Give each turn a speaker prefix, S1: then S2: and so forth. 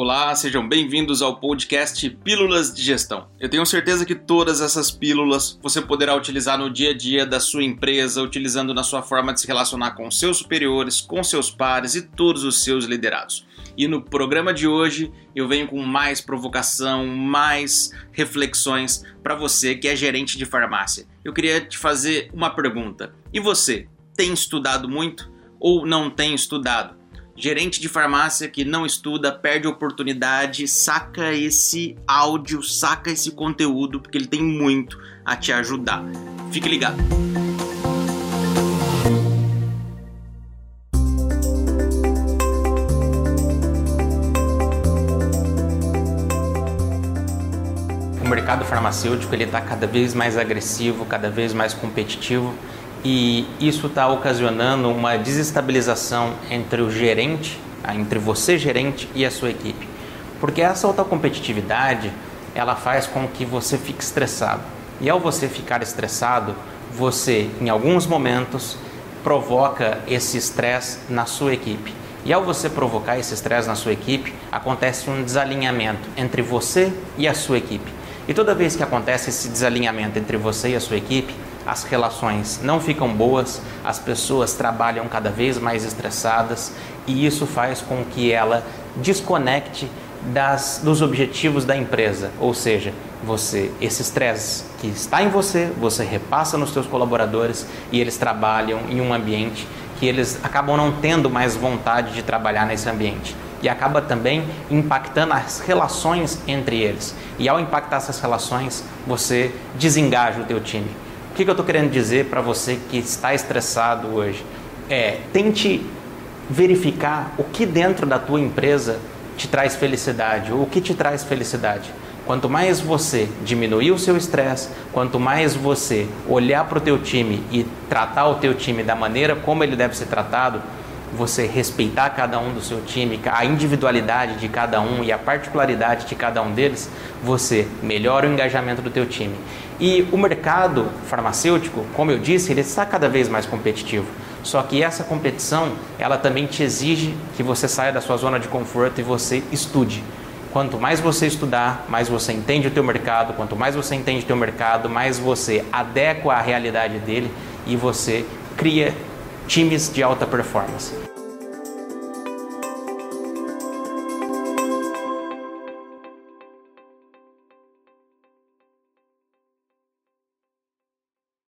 S1: Olá, sejam bem-vindos ao podcast Pílulas de Gestão. Eu tenho certeza que todas essas pílulas você poderá utilizar no dia a dia da sua empresa, utilizando na sua forma de se relacionar com seus superiores, com seus pares e todos os seus liderados. E no programa de hoje eu venho com mais provocação, mais reflexões para você que é gerente de farmácia. Eu queria te fazer uma pergunta. E você, tem estudado muito ou não tem estudado? Gerente de farmácia que não estuda, perde oportunidade, saca esse áudio, saca esse conteúdo, porque ele tem muito a te ajudar. Fique ligado. O mercado farmacêutico ele está cada vez mais agressivo, cada vez mais competitivo e isso está ocasionando uma desestabilização entre o gerente, entre você gerente e a sua equipe, porque essa alta competitividade ela faz com que você fique estressado e ao você ficar estressado, você em alguns momentos provoca esse estresse na sua equipe. E ao você provocar esse estresse na sua equipe, acontece um desalinhamento entre você e a sua equipe. E toda vez que acontece esse desalinhamento entre você e a sua equipe, as relações não ficam boas, as pessoas trabalham cada vez mais estressadas e isso faz com que ela desconecte das, dos objetivos da empresa, ou seja, você esse estresse que está em você, você repassa nos seus colaboradores e eles trabalham em um ambiente que eles acabam não tendo mais vontade de trabalhar nesse ambiente e acaba também impactando as relações entre eles. E ao impactar essas relações, você desengaja o teu time que, que eu estou querendo dizer para você que está estressado hoje? É, tente verificar o que dentro da tua empresa te traz felicidade, ou o que te traz felicidade. Quanto mais você diminuir o seu estresse, quanto mais você olhar para o teu time e tratar o teu time da maneira como ele deve ser tratado, você respeitar cada um do seu time, a individualidade de cada um e a particularidade de cada um deles, você melhora o engajamento do teu time. E o mercado farmacêutico, como eu disse, ele está cada vez mais competitivo. Só que essa competição, ela também te exige que você saia da sua zona de conforto e você estude. Quanto mais você estudar, mais você entende o teu mercado, quanto mais você entende o teu mercado, mais você adequa à realidade dele e você cria times de alta performance.